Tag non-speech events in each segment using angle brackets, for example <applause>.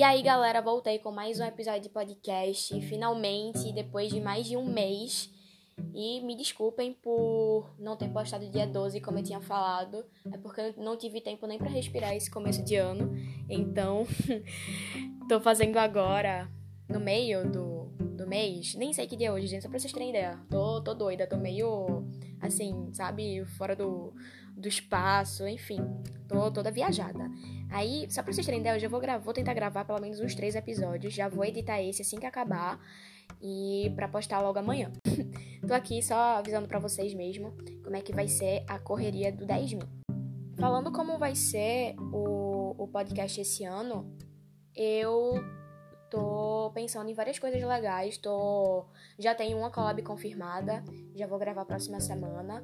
E aí, galera, voltei com mais um episódio de podcast, finalmente, depois de mais de um mês. E me desculpem por não ter postado dia 12, como eu tinha falado. É porque eu não tive tempo nem para respirar esse começo de ano. Então, <laughs> tô fazendo agora, no meio do, do mês. Nem sei que dia é hoje, gente, só pra vocês terem ideia. Tô, tô doida, tô meio, assim, sabe, fora do, do espaço, enfim. Tô toda viajada. Aí, só pra vocês terem ideia, eu já vou, gravar, vou tentar gravar pelo menos uns três episódios. Já vou editar esse assim que acabar. E pra postar logo amanhã. <laughs> Tô aqui só avisando para vocês mesmo como é que vai ser a correria do 10 mil. Falando como vai ser o, o podcast esse ano, eu tô pensando em várias coisas legais. Tô, já tenho uma collab confirmada, já vou gravar a próxima semana.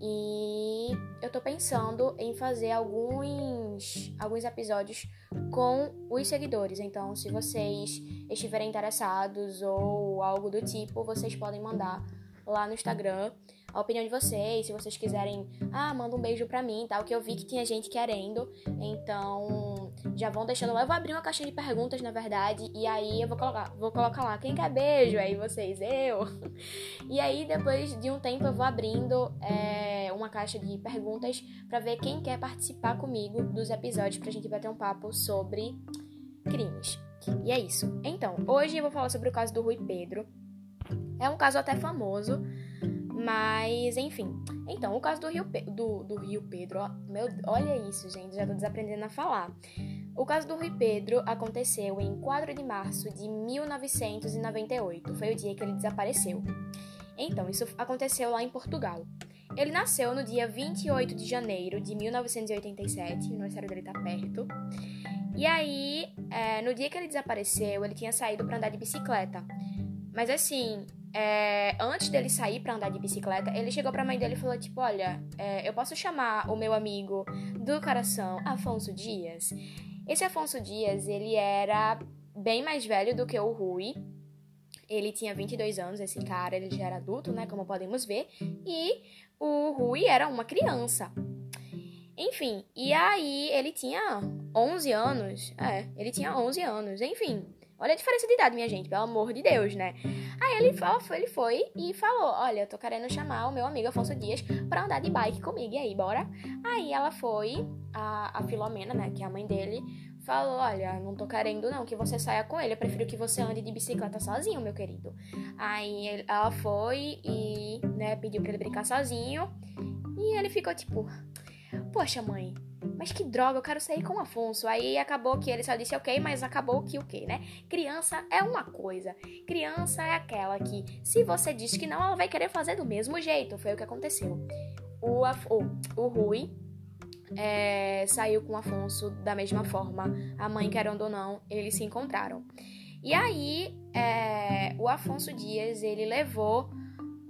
E eu tô pensando em fazer alguns, alguns episódios com os seguidores. Então, se vocês estiverem interessados ou algo do tipo, vocês podem mandar lá no Instagram a opinião de vocês, se vocês quiserem, ah, manda um beijo pra mim, tal, que eu vi que tinha gente querendo. Então, já vão deixando lá. Eu vou abrir uma caixinha de perguntas, na verdade, e aí eu vou colocar, vou colocar lá, quem quer beijo? Aí vocês, eu. <laughs> E aí, depois de um tempo, eu vou abrindo é, uma caixa de perguntas para ver quem quer participar comigo dos episódios pra gente bater um papo sobre crimes. E é isso. Então, hoje eu vou falar sobre o caso do Rui Pedro. É um caso até famoso, mas enfim. Então, o caso do Rio, Pe do, do Rio Pedro, ó, meu, olha isso, gente, já tô desaprendendo a falar. O caso do Rui Pedro aconteceu em 4 de março de 1998. Foi o dia que ele desapareceu. Então, isso aconteceu lá em Portugal. Ele nasceu no dia 28 de janeiro de 1987, o aniversário dele tá perto. E aí, é, no dia que ele desapareceu, ele tinha saído para andar de bicicleta. Mas assim, é, antes dele sair para andar de bicicleta, ele chegou pra mãe dele e falou: Tipo, olha, é, eu posso chamar o meu amigo do coração, Afonso Dias? Esse Afonso Dias, ele era bem mais velho do que o Rui. Ele tinha 22 anos, esse cara, ele já era adulto, né? Como podemos ver. E o Rui era uma criança. Enfim, e aí ele tinha 11 anos. É, ele tinha 11 anos. Enfim, Olha a diferença de idade, minha gente, pelo amor de Deus, né? Aí ele foi, ele foi e falou: Olha, eu tô querendo chamar o meu amigo Afonso Dias pra andar de bike comigo. E aí, bora? Aí ela foi, a, a Filomena, né, que é a mãe dele, falou: Olha, não tô querendo não que você saia com ele, eu prefiro que você ande de bicicleta sozinho, meu querido. Aí ela foi e, né, pediu pra ele brincar sozinho. E ele ficou tipo: Poxa, mãe, mas que droga, eu quero sair com o Afonso. Aí acabou que ele só disse ok, mas acabou que o quê, né? Criança é uma coisa. Criança é aquela que, se você diz que não, ela vai querer fazer do mesmo jeito. Foi o que aconteceu. O, o, o Rui é, saiu com o Afonso da mesma forma. A mãe, querendo ou não, eles se encontraram. E aí, é, o Afonso Dias, ele levou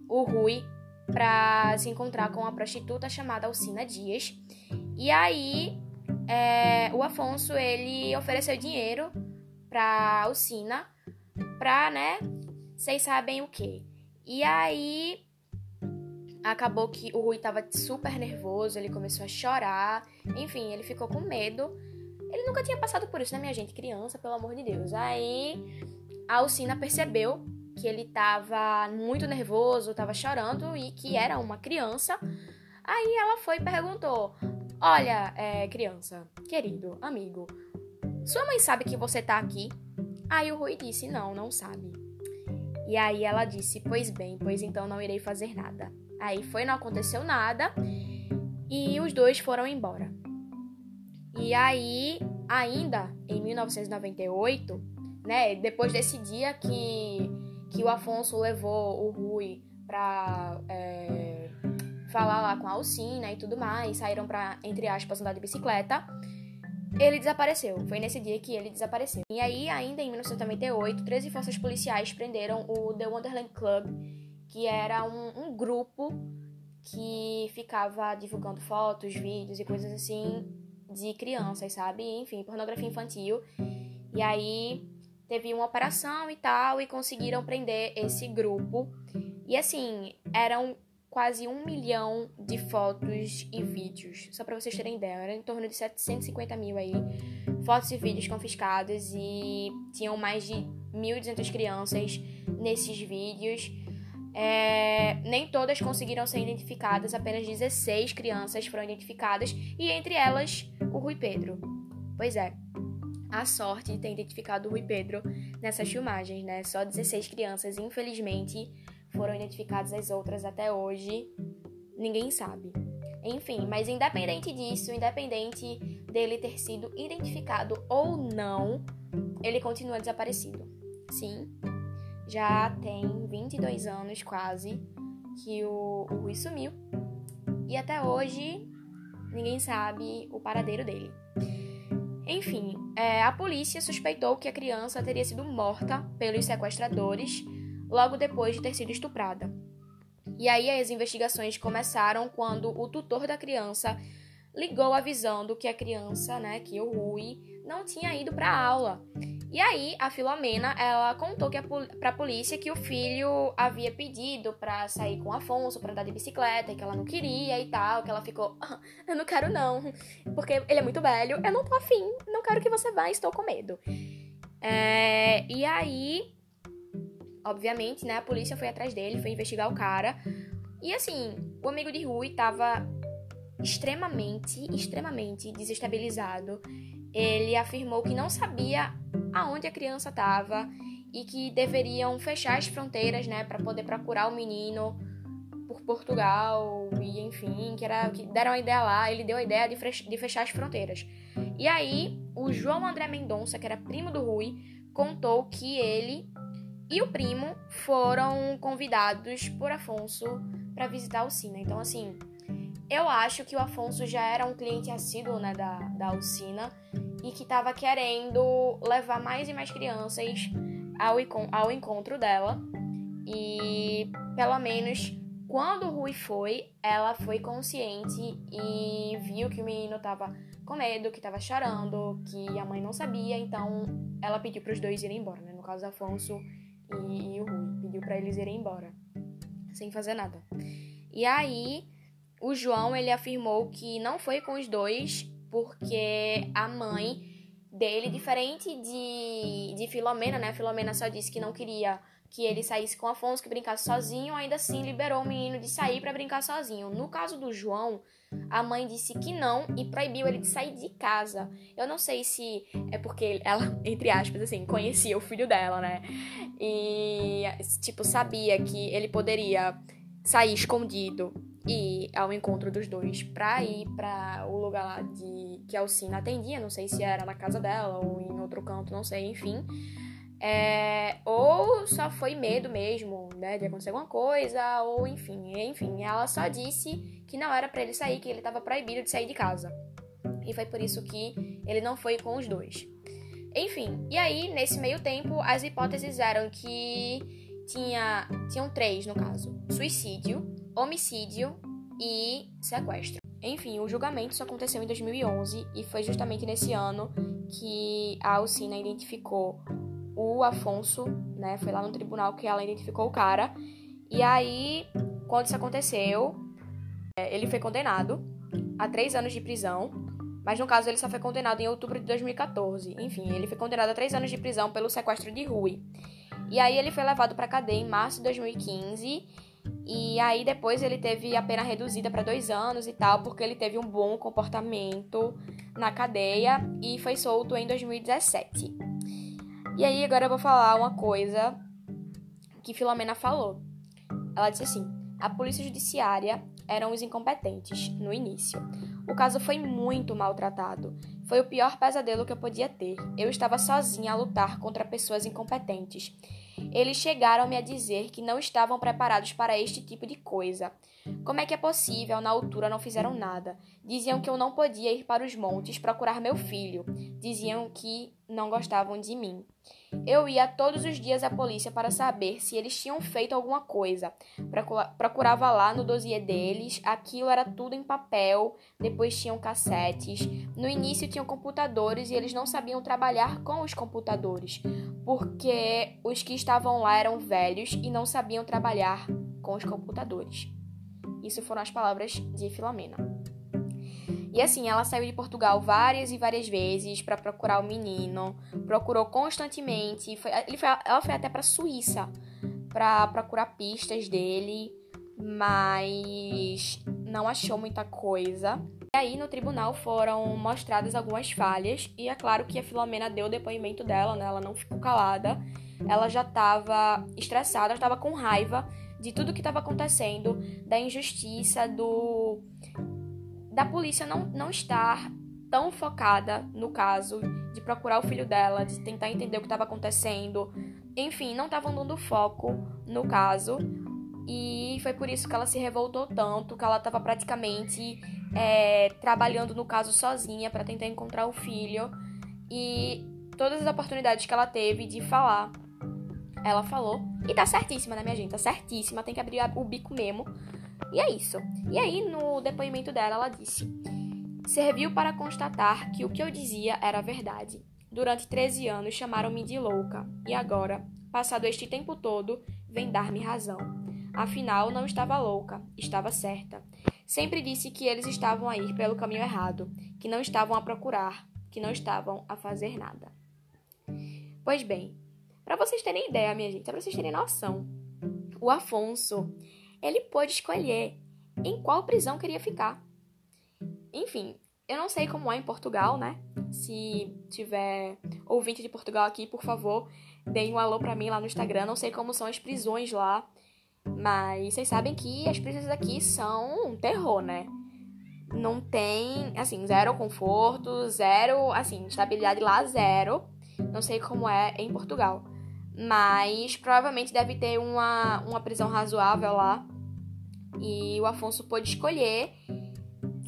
o Rui para se encontrar com uma prostituta chamada Alcina Dias. E aí, é, o Afonso, ele ofereceu dinheiro pra Alcina, pra, né, vocês sabem o que. E aí, acabou que o Rui tava super nervoso, ele começou a chorar, enfim, ele ficou com medo. Ele nunca tinha passado por isso, né, minha gente? Criança, pelo amor de Deus. Aí, a Alcina percebeu que ele tava muito nervoso, tava chorando e que era uma criança. Aí ela foi e perguntou: Olha, é, criança, querido, amigo, sua mãe sabe que você tá aqui? Aí o Rui disse: Não, não sabe. E aí ela disse: Pois bem, pois então não irei fazer nada. Aí foi, não aconteceu nada e os dois foram embora. E aí, ainda em 1998, né, depois desse dia que, que o Afonso levou o Rui pra. É, falar lá com a Alcina e tudo mais, saíram pra, entre aspas, andar de bicicleta. Ele desapareceu. Foi nesse dia que ele desapareceu. E aí, ainda em 1998, 13 forças policiais prenderam o The Wonderland Club, que era um, um grupo que ficava divulgando fotos, vídeos e coisas assim de crianças, sabe? Enfim, pornografia infantil. E aí teve uma operação e tal, e conseguiram prender esse grupo. E assim, eram quase um milhão de fotos e vídeos. Só para vocês terem ideia, era em torno de 750 mil aí fotos e vídeos confiscados e tinham mais de 1.200 crianças nesses vídeos. É, nem todas conseguiram ser identificadas, apenas 16 crianças foram identificadas e entre elas o Rui Pedro. Pois é, a sorte de ter identificado o Rui Pedro nessas filmagens, né? Só 16 crianças, infelizmente, foram identificadas, as outras até hoje ninguém sabe. Enfim, mas independente disso, independente dele ter sido identificado ou não, ele continua desaparecido. Sim, já tem 22 anos quase que o Rui sumiu e até hoje ninguém sabe o paradeiro dele. Enfim, é, a polícia suspeitou que a criança teria sido morta pelos sequestradores logo depois de ter sido estuprada. E aí as investigações começaram quando o tutor da criança ligou avisando que a criança, né, que o Rui, não tinha ido para aula. E aí a Filomena, ela contou que a, pra polícia que o filho havia pedido para sair com o Afonso, para andar de bicicleta, e que ela não queria e tal, que ela ficou, ah, eu não quero não, porque ele é muito velho, eu não tô afim, não quero que você vá, estou com medo. É, e aí Obviamente, né, a polícia foi atrás dele, foi investigar o cara. E assim, o amigo de Rui tava extremamente, extremamente desestabilizado. Ele afirmou que não sabia aonde a criança estava e que deveriam fechar as fronteiras, né, para poder procurar o menino por Portugal e enfim, que era que deram a ideia lá, ele deu a ideia de, de fechar as fronteiras. E aí, o João André Mendonça, que era primo do Rui, contou que ele e o primo foram convidados por Afonso para visitar a Alcina. Então, assim, eu acho que o Afonso já era um cliente assíduo né, da, da Alcina e que estava querendo levar mais e mais crianças ao, ao encontro dela. E, pelo menos, quando o Rui foi, ela foi consciente e viu que o menino tava com medo, que tava chorando, que a mãe não sabia, então ela pediu para os dois irem embora, né? No caso, Afonso e, e o Rui. Pediu para eles irem embora, sem fazer nada. E aí, o João, ele afirmou que não foi com os dois, porque a mãe dele, diferente de, de Filomena, né? Filomena só disse que não queria que ele saísse com Afonso, que brincasse sozinho, ainda assim liberou o menino de sair para brincar sozinho. No caso do João, a mãe disse que não e proibiu ele de sair de casa. Eu não sei se é porque ela, <laughs> entre aspas, assim, conhecia o filho dela, né? E, tipo, sabia que ele poderia sair escondido e ao encontro dos dois pra ir pra o lugar lá de que a Alcina atendia. Não sei se era na casa dela ou em outro canto, não sei, enfim. É, ou só foi medo mesmo, né, de acontecer alguma coisa, ou enfim, enfim, ela só disse que não era para ele sair, que ele estava proibido de sair de casa. E foi por isso que ele não foi com os dois. Enfim, e aí, nesse meio tempo, as hipóteses eram que tinha, tinham três, no caso: suicídio, homicídio e sequestro. Enfim, o julgamento só aconteceu em 2011 e foi justamente nesse ano que a Alcina identificou o Afonso, né? Foi lá no tribunal que ela identificou o cara. E aí, quando isso aconteceu, é, ele foi condenado a três anos de prisão. Mas no caso, ele só foi condenado em outubro de 2014. Enfim, ele foi condenado a três anos de prisão pelo sequestro de Rui. E aí, ele foi levado para cadeia em março de 2015. E aí, depois, ele teve a pena reduzida para dois anos e tal, porque ele teve um bom comportamento na cadeia e foi solto em 2017. E aí agora eu vou falar uma coisa que Filomena falou. Ela disse assim: a polícia judiciária eram os incompetentes no início. O caso foi muito maltratado. Foi o pior pesadelo que eu podia ter. Eu estava sozinha a lutar contra pessoas incompetentes. Eles chegaram-me a dizer que não estavam preparados para este tipo de coisa. Como é que é possível? Na altura não fizeram nada. Diziam que eu não podia ir para os montes procurar meu filho. Diziam que não gostavam de mim. Eu ia todos os dias à polícia para saber se eles tinham feito alguma coisa. Procurava lá no dossiê deles, aquilo era tudo em papel, depois tinham cassetes. No início tinham computadores e eles não sabiam trabalhar com os computadores, porque os que estavam lá eram velhos e não sabiam trabalhar com os computadores. Isso foram as palavras de Filomena. E assim, ela saiu de Portugal várias e várias vezes para procurar o menino, procurou constantemente, foi, foi, ela foi até para Suíça para procurar pistas dele, mas não achou muita coisa. E aí no tribunal foram mostradas algumas falhas e é claro que a Filomena deu o depoimento dela, né? Ela não ficou calada. Ela já estava estressada, estava com raiva de tudo que estava acontecendo, da injustiça, do da polícia não, não estar tão focada no caso, de procurar o filho dela, de tentar entender o que estava acontecendo. Enfim, não estavam dando foco no caso. E foi por isso que ela se revoltou tanto, que ela estava praticamente é, trabalhando no caso sozinha para tentar encontrar o filho. E todas as oportunidades que ela teve de falar, ela falou. E tá certíssima, né, minha gente? Tá certíssima, tem que abrir o bico mesmo. E é isso. E aí, no depoimento dela, ela disse: Serviu para constatar que o que eu dizia era verdade. Durante 13 anos chamaram-me de louca, e agora, passado este tempo todo, vem dar-me razão. Afinal, não estava louca, estava certa. Sempre disse que eles estavam a ir pelo caminho errado, que não estavam a procurar, que não estavam a fazer nada. Pois bem, para vocês terem ideia, minha gente, para vocês terem noção, o Afonso, ele pôde escolher em qual prisão queria ficar. Enfim, eu não sei como é em Portugal, né? Se tiver ouvinte de Portugal aqui, por favor, deem um alô pra mim lá no Instagram. Não sei como são as prisões lá. Mas vocês sabem que as prisões aqui são um terror, né? Não tem, assim, zero conforto, zero, assim, estabilidade lá, zero. Não sei como é em Portugal. Mas provavelmente deve ter uma, uma prisão razoável lá. E o Afonso pôde escolher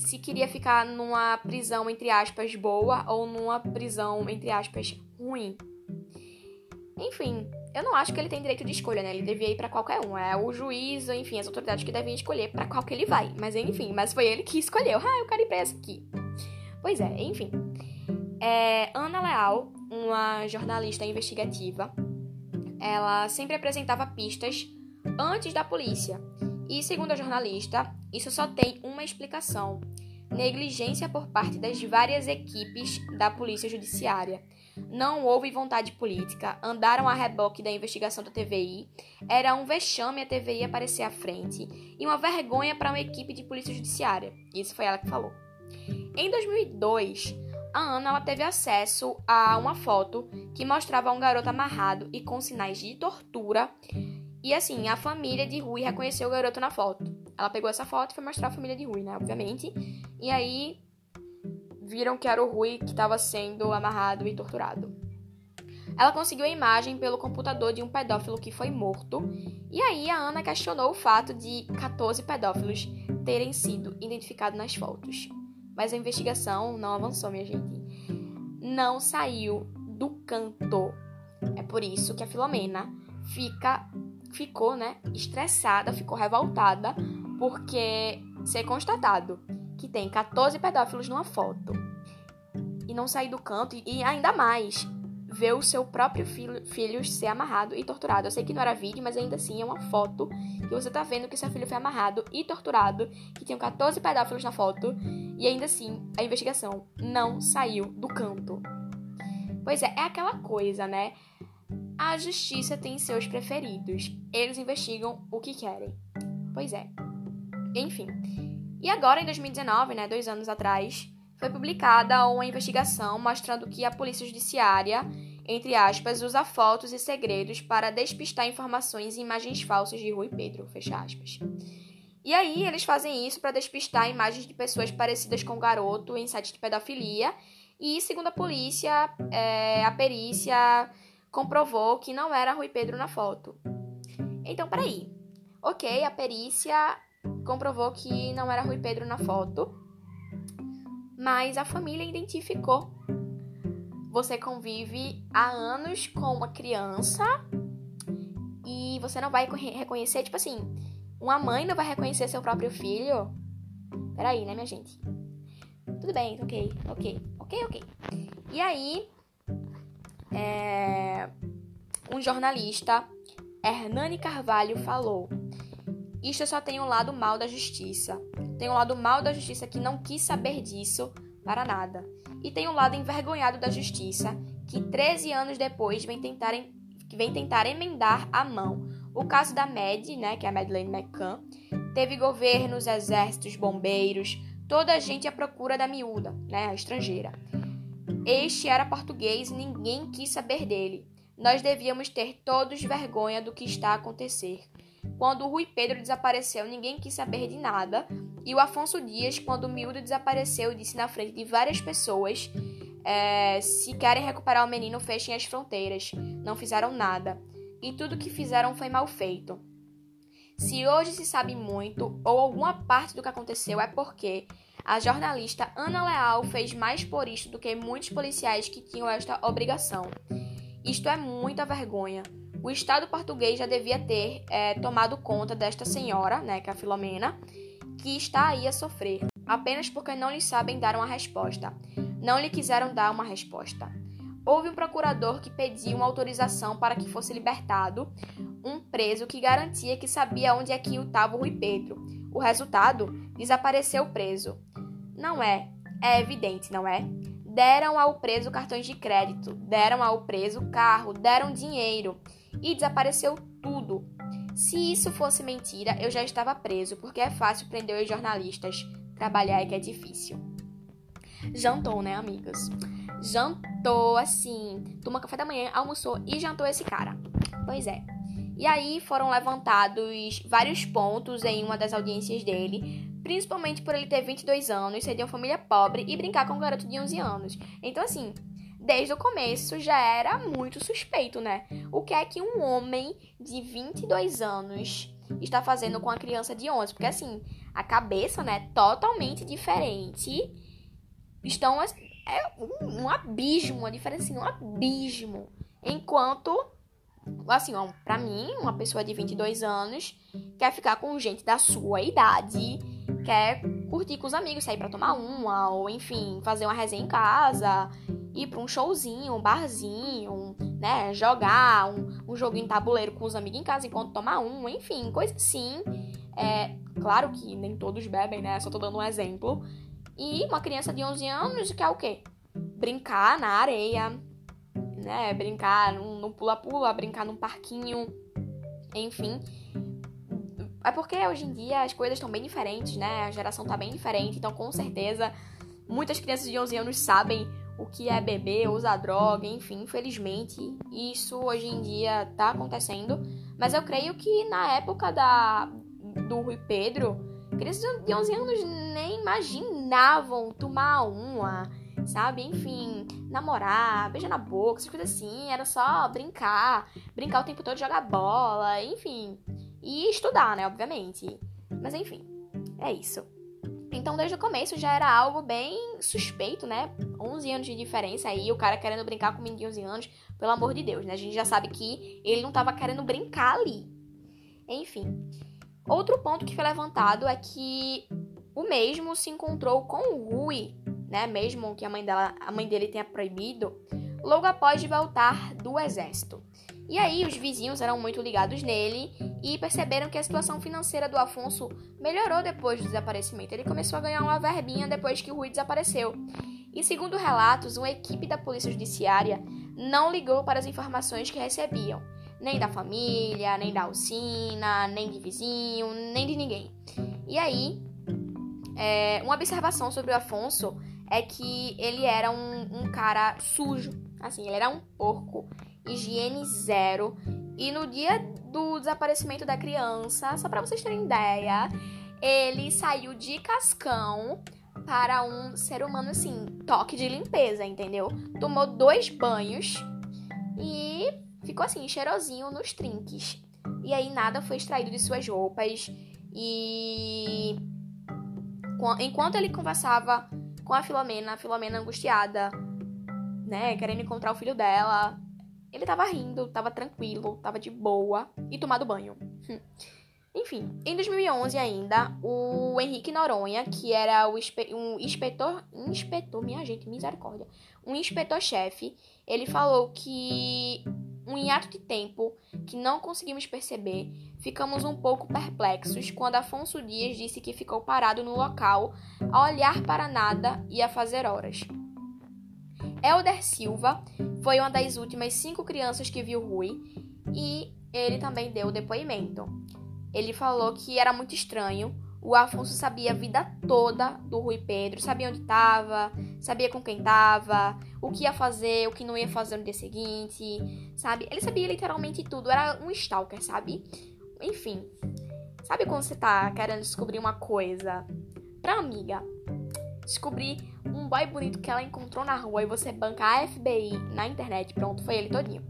se queria ficar numa prisão, entre aspas, boa ou numa prisão, entre aspas, ruim. Enfim, eu não acho que ele tem direito de escolha, né? Ele devia ir para qualquer um. É o juiz, enfim, as autoridades que devem escolher para qual que ele vai. Mas enfim, mas foi ele que escolheu. Ah, eu quero ir pra essa aqui. Pois é, enfim. É, Ana Leal, uma jornalista investigativa, ela sempre apresentava pistas antes da polícia. E segundo a jornalista, isso só tem uma explicação: negligência por parte das várias equipes da Polícia Judiciária não houve vontade política, andaram a reboque da investigação da TVI, era um vexame a TVI aparecer à frente e uma vergonha para uma equipe de polícia judiciária. Isso foi ela que falou. Em 2002, a Ana ela teve acesso a uma foto que mostrava um garoto amarrado e com sinais de tortura. E assim, a família de Rui reconheceu o garoto na foto. Ela pegou essa foto e foi mostrar a família de Rui, né? Obviamente. E aí viram que era o Rui que estava sendo amarrado e torturado. Ela conseguiu a imagem pelo computador de um pedófilo que foi morto, e aí a Ana questionou o fato de 14 pedófilos terem sido identificados nas fotos. Mas a investigação não avançou, minha gente. Não saiu do canto. É por isso que a Filomena fica, ficou, né, estressada, ficou revoltada, porque ser constatado que tem 14 pedófilos numa foto e não sair do canto e ainda mais ver o seu próprio filho, filho ser amarrado e torturado. Eu sei que não era vídeo, mas ainda assim é uma foto que você tá vendo que seu filho foi amarrado e torturado, que tinham 14 pedófilos na foto, e ainda assim a investigação não saiu do canto. Pois é, é aquela coisa, né? A justiça tem seus preferidos. Eles investigam o que querem. Pois é. Enfim. E agora, em 2019, né, dois anos atrás, foi publicada uma investigação mostrando que a Polícia Judiciária, entre aspas, usa fotos e segredos para despistar informações e imagens falsas de Rui Pedro, fecha aspas. E aí, eles fazem isso para despistar imagens de pessoas parecidas com o garoto em sites de pedofilia. E, segundo a polícia, é, a perícia comprovou que não era Rui Pedro na foto. Então, peraí. Ok, a perícia comprovou que não era Rui Pedro na foto, mas a família identificou. Você convive há anos com uma criança e você não vai reconhecer, tipo assim, uma mãe não vai reconhecer seu próprio filho? Peraí, né, minha gente? Tudo bem, ok, ok, ok, ok. E aí, é, um jornalista, Hernani Carvalho, falou isto só tem um lado mal da justiça. Tem o lado mal da justiça que não quis saber disso para nada. E tem o lado envergonhado da justiça, que 13 anos depois vem tentar, vem tentar emendar a mão. O caso da Mad, né, que é a Madeleine McCann, teve governos, exércitos, bombeiros, toda a gente à procura da miúda, né, a estrangeira. Este era português e ninguém quis saber dele. Nós devíamos ter todos vergonha do que está a acontecer. Quando o Rui Pedro desapareceu, ninguém quis saber de nada. E o Afonso Dias, quando o miúdo desapareceu, disse na frente de várias pessoas: é, se querem recuperar o menino, fechem as fronteiras. Não fizeram nada. E tudo que fizeram foi mal feito. Se hoje se sabe muito, ou alguma parte do que aconteceu, é porque a jornalista Ana Leal fez mais por isto do que muitos policiais que tinham esta obrigação. Isto é muita vergonha. O Estado português já devia ter é, tomado conta desta senhora, né, que é a Filomena, que está aí a sofrer, apenas porque não lhe sabem dar uma resposta. Não lhe quiseram dar uma resposta. Houve um procurador que pediu uma autorização para que fosse libertado um preso que garantia que sabia onde é que estava o Rui Pedro. O resultado? Desapareceu o preso. Não é. É evidente, não é? Deram ao preso cartões de crédito, deram ao preso carro, deram dinheiro e desapareceu tudo. Se isso fosse mentira, eu já estava preso, porque é fácil prender os jornalistas. Trabalhar é que é difícil. Jantou, né, amigas? Jantou, assim, tomou café da manhã, almoçou e jantou esse cara. Pois é. E aí foram levantados vários pontos em uma das audiências dele, principalmente por ele ter 22 anos, ser de uma família pobre e brincar com um garoto de 11 anos. Então, assim, desde o começo já era muito suspeito, né? O que é que um homem de 22 anos está fazendo com a criança de 11? Porque assim, a cabeça, né, totalmente diferente. Estão é um, um abismo, uma diferença assim, um abismo. Enquanto assim, ó, pra mim, uma pessoa de 22 anos quer ficar com gente da sua idade, quer curtir com os amigos, sair para tomar uma, ou enfim, fazer uma resenha em casa, ir pra um showzinho, um barzinho, né? Jogar um, um joguinho tabuleiro com os amigos em casa enquanto tomar um, enfim, coisa assim. É, claro que nem todos bebem, né? Só tô dando um exemplo. E uma criança de 11 anos quer o quê? Brincar na areia, né? Brincar num pula-pula, brincar num parquinho, enfim. É porque hoje em dia as coisas estão bem diferentes, né? A geração tá bem diferente, então com certeza muitas crianças de 11 anos sabem o que é beber, usar droga, enfim, infelizmente, isso hoje em dia tá acontecendo. Mas eu creio que na época da, do Rui Pedro, crianças de 11 anos nem imaginavam tomar uma, sabe? Enfim, namorar, beijar na boca, essas coisas assim. Era só brincar, brincar o tempo todo, jogar bola, enfim. E estudar, né, obviamente. Mas enfim, é isso. Então, desde o começo já era algo bem suspeito, né? 11 anos de diferença aí, o cara querendo brincar com o menino de 11 anos, pelo amor de Deus, né? A gente já sabe que ele não tava querendo brincar ali. Enfim. Outro ponto que foi levantado é que o mesmo se encontrou com o Rui, né? Mesmo que a mãe, dela, a mãe dele tenha proibido, logo após de voltar do exército. E aí os vizinhos eram muito ligados nele e perceberam que a situação financeira do Afonso melhorou depois do desaparecimento. Ele começou a ganhar uma verbinha depois que o Rui desapareceu. E segundo relatos, uma equipe da Polícia Judiciária não ligou para as informações que recebiam, nem da família, nem da Alcina, nem de vizinho, nem de ninguém. E aí, é, uma observação sobre o Afonso é que ele era um, um cara sujo, assim, ele era um porco higiene zero. E no dia do desaparecimento da criança, só para vocês terem ideia, ele saiu de cascão para um ser humano assim, toque de limpeza, entendeu? Tomou dois banhos e ficou assim, cheirosinho nos trinques. E aí nada foi extraído de suas roupas. E enquanto ele conversava com a Filomena, a Filomena angustiada, né, querendo encontrar o filho dela, ele tava rindo, tava tranquilo, tava de boa e tomado banho. Hum. Enfim, em 2011 ainda, o Henrique Noronha, que era o um inspetor, inspetor, minha gente, misericórdia, um inspetor-chefe, ele falou que um hiato de tempo que não conseguimos perceber, ficamos um pouco perplexos quando Afonso Dias disse que ficou parado no local a olhar para nada e a fazer horas. Elder Silva foi uma das últimas cinco crianças que viu Rui e ele também deu o depoimento. Ele falou que era muito estranho. O Afonso sabia a vida toda do Rui Pedro, sabia onde estava, sabia com quem estava, o que ia fazer, o que não ia fazer no dia seguinte, sabe? Ele sabia literalmente tudo, era um stalker, sabe? Enfim, sabe quando você tá querendo descobrir uma coisa pra amiga? Descobrir um boy bonito que ela encontrou na rua e você banca a FBI na internet, pronto, foi ele todinho.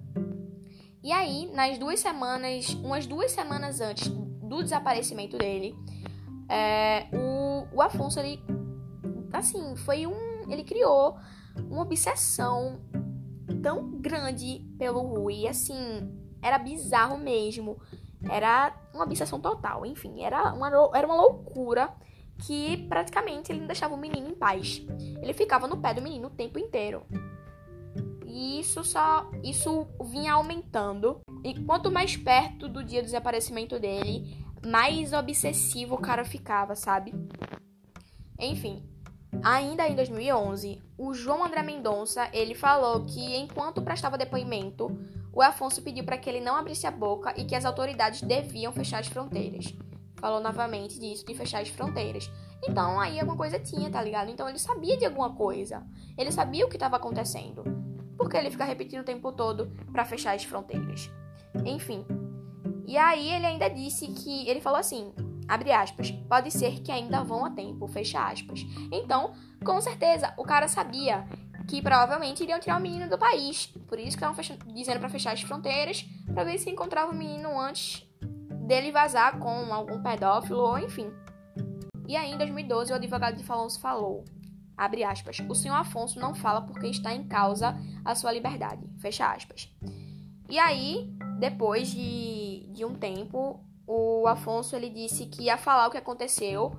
E aí, nas duas semanas, umas duas semanas antes do desaparecimento dele, é, o, o Afonso, ele, assim, foi um, ele criou uma obsessão tão grande pelo Rui, assim, era bizarro mesmo, era uma obsessão total, enfim, era uma, era uma loucura que praticamente ele não deixava o menino em paz. Ele ficava no pé do menino o tempo inteiro. E isso só isso vinha aumentando. E quanto mais perto do dia do desaparecimento dele, mais obsessivo o cara ficava, sabe? Enfim, ainda em 2011, o João André Mendonça, ele falou que enquanto prestava depoimento, o Afonso pediu para que ele não abrisse a boca e que as autoridades deviam fechar as fronteiras. Falou novamente disso, de fechar as fronteiras. Então aí alguma coisa tinha, tá ligado? Então ele sabia de alguma coisa. Ele sabia o que estava acontecendo. Por que ele fica repetindo o tempo todo para fechar as fronteiras? Enfim, e aí ele ainda disse que ele falou assim, abre aspas, pode ser que ainda vão a tempo, fecha aspas. Então, com certeza, o cara sabia que provavelmente iriam tirar o menino do país. Por isso que estavam dizendo para fechar as fronteiras, para ver se encontrava o menino antes dele vazar com algum pedófilo ou enfim. E aí, em 2012, o advogado de Falonso falou, abre aspas, o senhor Afonso não fala porque está em causa a sua liberdade, fecha aspas. E aí, depois de, de um tempo, o Afonso ele disse que ia falar o que aconteceu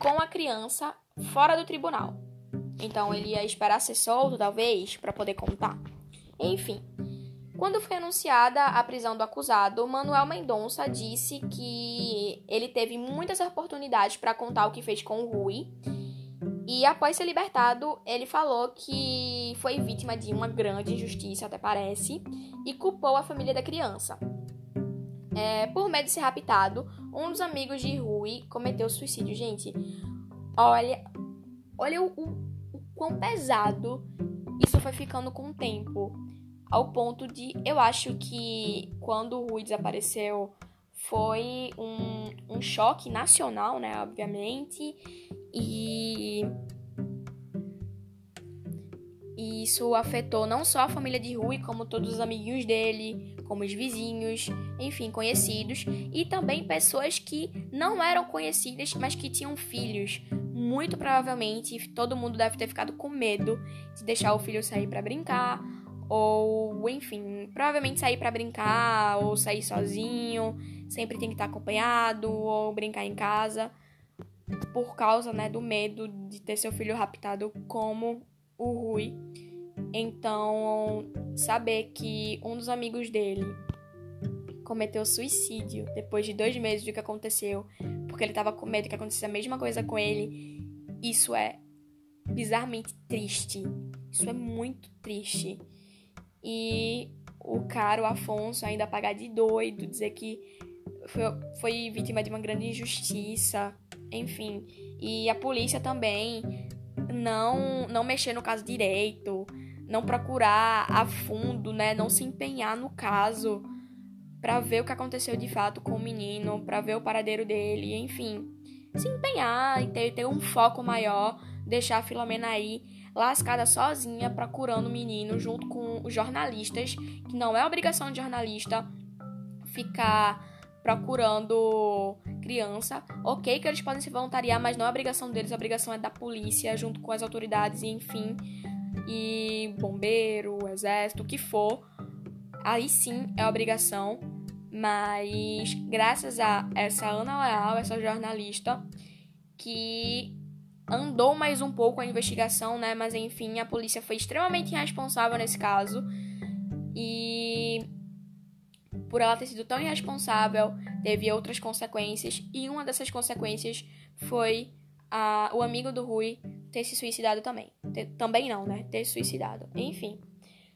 com a criança fora do tribunal. Então ele ia esperar ser solto, talvez, para poder contar. Enfim, quando foi anunciada a prisão do acusado, Manuel Mendonça disse que ele teve muitas oportunidades para contar o que fez com o Rui e após ser libertado, ele falou que foi vítima de uma grande injustiça, até parece, e culpou a família da criança. É, por medo de ser raptado, um dos amigos de Rui cometeu suicídio. Gente, olha, olha o, o, o quão pesado isso foi ficando com o tempo. Ao ponto de, eu acho que quando o Rui desapareceu, foi um, um choque nacional, né? Obviamente. E isso afetou não só a família de Rui, como todos os amiguinhos dele, como os vizinhos, enfim, conhecidos, e também pessoas que não eram conhecidas, mas que tinham filhos. Muito provavelmente todo mundo deve ter ficado com medo de deixar o filho sair para brincar, ou enfim, provavelmente sair para brincar, ou sair sozinho, sempre tem que estar acompanhado, ou brincar em casa por causa né, do medo de ter seu filho raptado como o Rui. Então, saber que um dos amigos dele cometeu suicídio depois de dois meses do que aconteceu, porque ele estava com medo que acontecesse a mesma coisa com ele, isso é bizarramente triste. Isso é muito triste. E o cara, o Afonso, ainda pagar de doido, dizer que foi, foi vítima de uma grande injustiça, enfim. E a polícia também não não mexer no caso direito, não procurar a fundo, né, não se empenhar no caso para ver o que aconteceu de fato com o menino, para ver o paradeiro dele, enfim. Se empenhar e ter, ter um foco maior, deixar a Filomena aí lascada sozinha procurando o menino junto com os jornalistas, que não é obrigação de jornalista ficar procurando criança. Ok que eles podem se voluntariar, mas não é obrigação deles, a obrigação é da polícia, junto com as autoridades, enfim, e bombeiro, exército, o que for. Aí sim é obrigação, mas graças a essa Ana Leal, essa jornalista, que andou mais um pouco a investigação, né? Mas enfim, a polícia foi extremamente irresponsável nesse caso E por ela ter sido tão irresponsável, teve outras consequências. E uma dessas consequências foi a, o amigo do Rui ter se suicidado também. Ter, também não, né? Ter se suicidado. Enfim.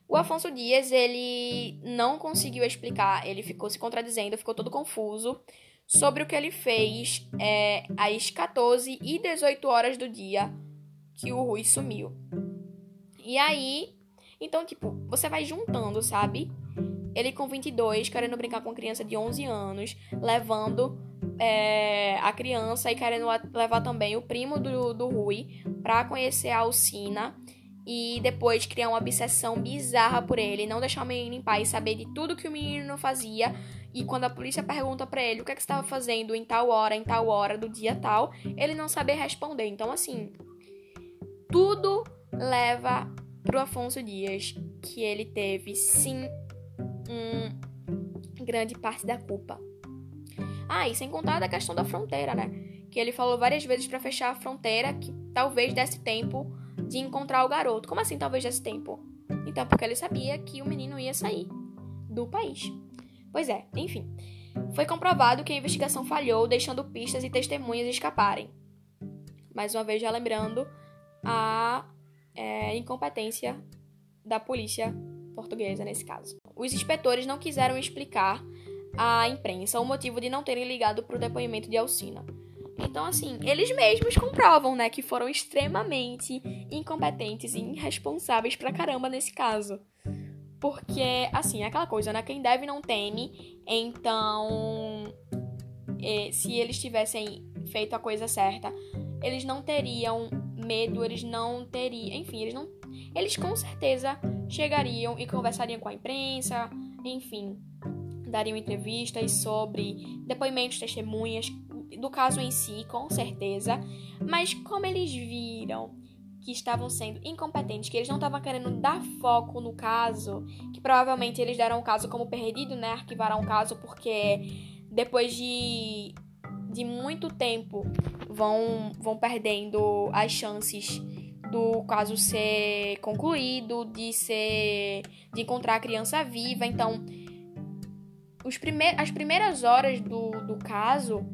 O Afonso Dias, ele não conseguiu explicar, ele ficou se contradizendo, ficou todo confuso sobre o que ele fez é, às 14 e 18 horas do dia que o Rui sumiu. E aí, então, tipo, você vai juntando, sabe? Ele com 22, querendo brincar com criança de 11 anos, levando é, a criança e querendo levar também o primo do, do Rui pra conhecer a Alcina e depois criar uma obsessão bizarra por ele, não deixar o menino em paz, saber de tudo que o menino fazia. E quando a polícia pergunta para ele o que, é que estava fazendo em tal hora, em tal hora do dia tal, ele não saber responder. Então, assim, tudo leva pro Afonso Dias que ele teve sim um grande parte da culpa. Ah, e sem contar da questão da fronteira, né? Que ele falou várias vezes para fechar a fronteira que talvez desse tempo de encontrar o garoto. Como assim talvez desse tempo? Então, porque ele sabia que o menino ia sair do país. Pois é, enfim. Foi comprovado que a investigação falhou, deixando pistas e testemunhas escaparem. Mais uma vez, já lembrando a é, incompetência da polícia portuguesa nesse caso. Os inspetores não quiseram explicar à imprensa o motivo de não terem ligado para o depoimento de Alcina. Então, assim, eles mesmos comprovam, né, que foram extremamente incompetentes e irresponsáveis pra caramba nesse caso. Porque, assim, é aquela coisa, né? Quem deve não teme. Então, eh, se eles tivessem feito a coisa certa, eles não teriam medo, eles não teriam. Enfim, eles não. Eles com certeza chegariam e conversariam com a imprensa, enfim, dariam entrevistas sobre depoimentos, testemunhas, do caso em si, com certeza, mas como eles viram que estavam sendo incompetentes, que eles não estavam querendo dar foco no caso, que provavelmente eles deram o caso como perdido, né? Arquivaram o caso porque depois de, de muito tempo vão, vão perdendo as chances do caso ser concluído, de ser de encontrar a criança viva. Então, os prime as primeiras horas do, do caso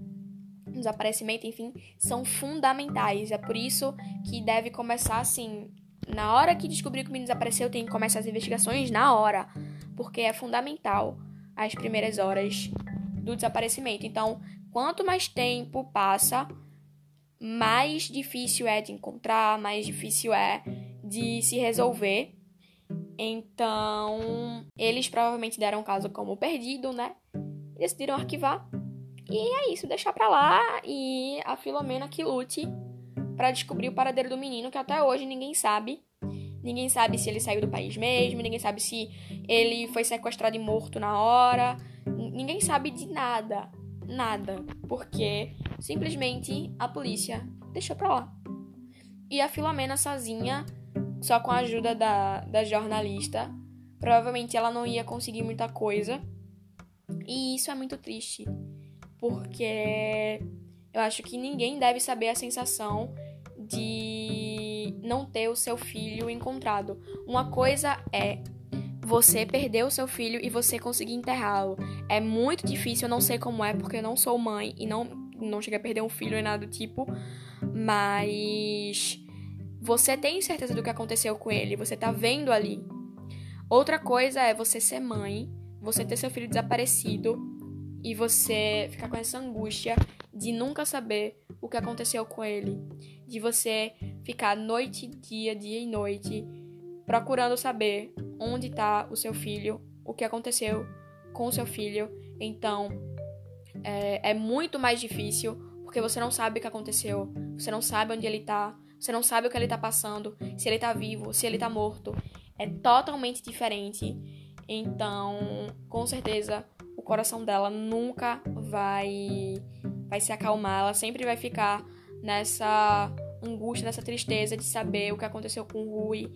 desaparecimento, enfim, são fundamentais. É por isso que deve começar assim. Na hora que descobrir que o menino desapareceu, tem que começar as investigações na hora, porque é fundamental as primeiras horas do desaparecimento. Então, quanto mais tempo passa, mais difícil é de encontrar, mais difícil é de se resolver. Então, eles provavelmente deram o caso como perdido, né? Decidiram arquivar e é isso, deixar pra lá e a Filomena que lute para descobrir o paradeiro do menino, que até hoje ninguém sabe. Ninguém sabe se ele saiu do país mesmo, ninguém sabe se ele foi sequestrado e morto na hora. Ninguém sabe de nada. Nada. Porque simplesmente a polícia deixou pra lá. E a Filomena sozinha, só com a ajuda da, da jornalista, provavelmente ela não ia conseguir muita coisa. E isso é muito triste porque eu acho que ninguém deve saber a sensação de não ter o seu filho encontrado. Uma coisa é você perder o seu filho e você conseguir enterrá-lo. É muito difícil, eu não sei como é, porque eu não sou mãe e não, não cheguei a perder um filho nem nada do tipo, mas você tem certeza do que aconteceu com ele, você tá vendo ali. Outra coisa é você ser mãe, você ter seu filho desaparecido e você ficar com essa angústia de nunca saber o que aconteceu com ele, de você ficar noite, dia, dia e noite procurando saber onde está o seu filho, o que aconteceu com o seu filho. Então é, é muito mais difícil porque você não sabe o que aconteceu, você não sabe onde ele está, você não sabe o que ele está passando, se ele está vivo, se ele está morto. É totalmente diferente. Então, com certeza, coração dela nunca vai vai se acalmar, ela sempre vai ficar nessa angústia, nessa tristeza de saber o que aconteceu com o Rui.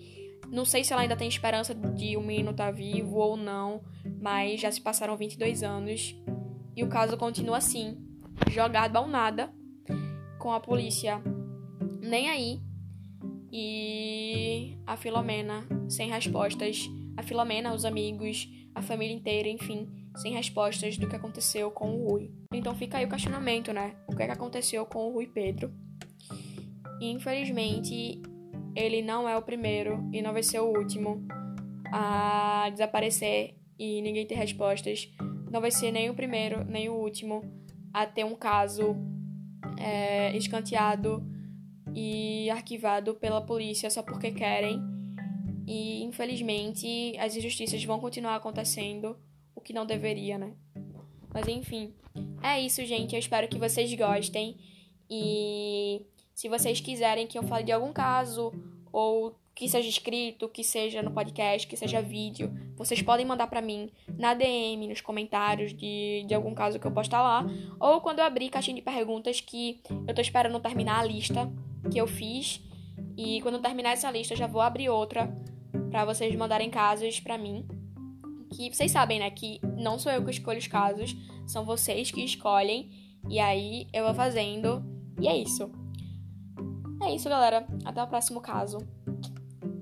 Não sei se ela ainda tem esperança de o menino estar tá vivo ou não, mas já se passaram 22 anos e o caso continua assim, jogado ao nada, com a polícia nem aí e a Filomena sem respostas a Filomena, os amigos, a família inteira, enfim, sem respostas do que aconteceu com o Rui. Então fica aí o questionamento, né? O que é que aconteceu com o Rui Pedro? E infelizmente ele não é o primeiro e não vai ser o último a desaparecer e ninguém ter respostas. Não vai ser nem o primeiro, nem o último a ter um caso é, escanteado e arquivado pela polícia só porque querem. E infelizmente as injustiças vão continuar acontecendo, o que não deveria, né? Mas enfim, é isso, gente. Eu espero que vocês gostem. E se vocês quiserem que eu fale de algum caso, ou que seja escrito, que seja no podcast, que seja vídeo, vocês podem mandar para mim na DM, nos comentários de, de algum caso que eu postar lá, ou quando eu abrir caixinha de perguntas que eu tô esperando terminar a lista que eu fiz. E quando eu terminar essa lista, eu já vou abrir outra para vocês mandarem casos para mim. Que vocês sabem, né, que não sou eu que escolho os casos, são vocês que escolhem. E aí eu vou fazendo. E é isso. É isso, galera. Até o próximo caso.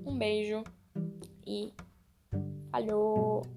Um beijo e falhou!